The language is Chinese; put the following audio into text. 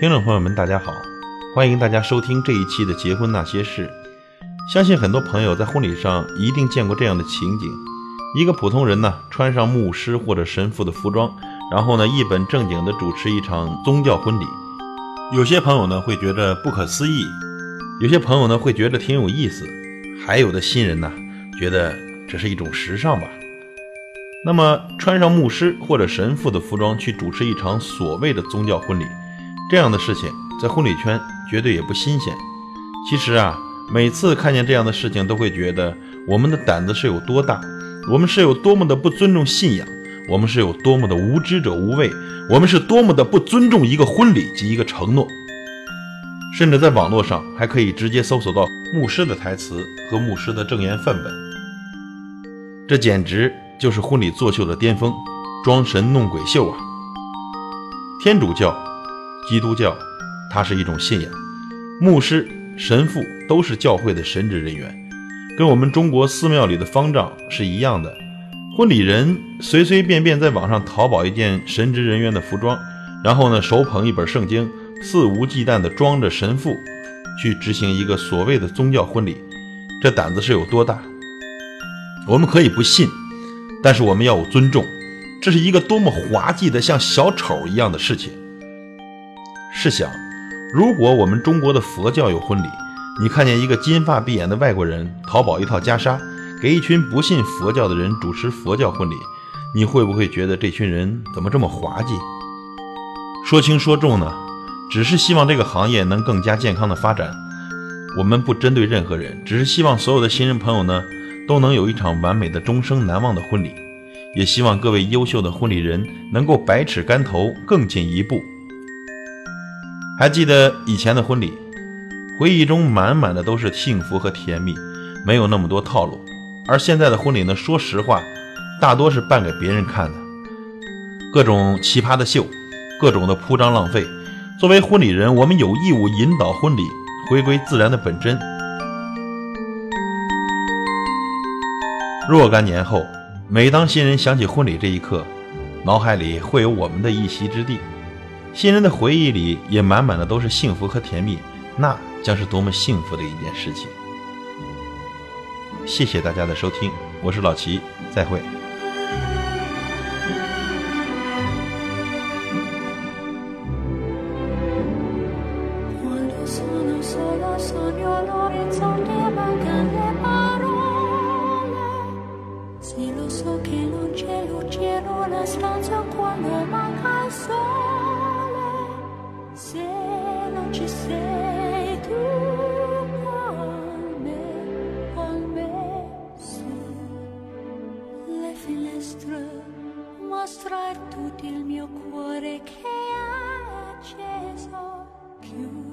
听众朋友们，大家好，欢迎大家收听这一期的《结婚那些事》。相信很多朋友在婚礼上一定见过这样的情景：一个普通人呢，穿上牧师或者神父的服装，然后呢，一本正经地主持一场宗教婚礼。有些朋友呢会觉得不可思议，有些朋友呢会觉得挺有意思，还有的新人呢觉得这是一种时尚吧。那么，穿上牧师或者神父的服装去主持一场所谓的宗教婚礼，这样的事情在婚礼圈绝对也不新鲜。其实啊，每次看见这样的事情，都会觉得我们的胆子是有多大，我们是有多么的不尊重信仰，我们是有多么的无知者无畏，我们是多么的不尊重一个婚礼及一个承诺。甚至在网络上还可以直接搜索到牧师的台词和牧师的证言范本，这简直。就是婚礼作秀的巅峰，装神弄鬼秀啊！天主教、基督教，它是一种信仰，牧师、神父都是教会的神职人员，跟我们中国寺庙里的方丈是一样的。婚礼人随随便便在网上淘宝一件神职人员的服装，然后呢手捧一本圣经，肆无忌惮地装着神父去执行一个所谓的宗教婚礼，这胆子是有多大？我们可以不信。但是我们要有尊重，这是一个多么滑稽的像小丑一样的事情。试想，如果我们中国的佛教有婚礼，你看见一个金发碧眼的外国人淘宝一套袈裟，给一群不信佛教的人主持佛教婚礼，你会不会觉得这群人怎么这么滑稽？说轻说重呢，只是希望这个行业能更加健康的发展。我们不针对任何人，只是希望所有的新人朋友呢。都能有一场完美的、终生难忘的婚礼，也希望各位优秀的婚礼人能够百尺竿头更进一步。还记得以前的婚礼，回忆中满满的都是幸福和甜蜜，没有那么多套路。而现在的婚礼呢，说实话，大多是办给别人看的，各种奇葩的秀，各种的铺张浪费。作为婚礼人，我们有义务引导婚礼回归自然的本真。若干年后，每当新人想起婚礼这一刻，脑海里会有我们的一席之地，新人的回忆里也满满的都是幸福和甜蜜，那将是多么幸福的一件事情。谢谢大家的收听，我是老齐，再会。Mostra tutto il mio cuore che è acceso, chiudi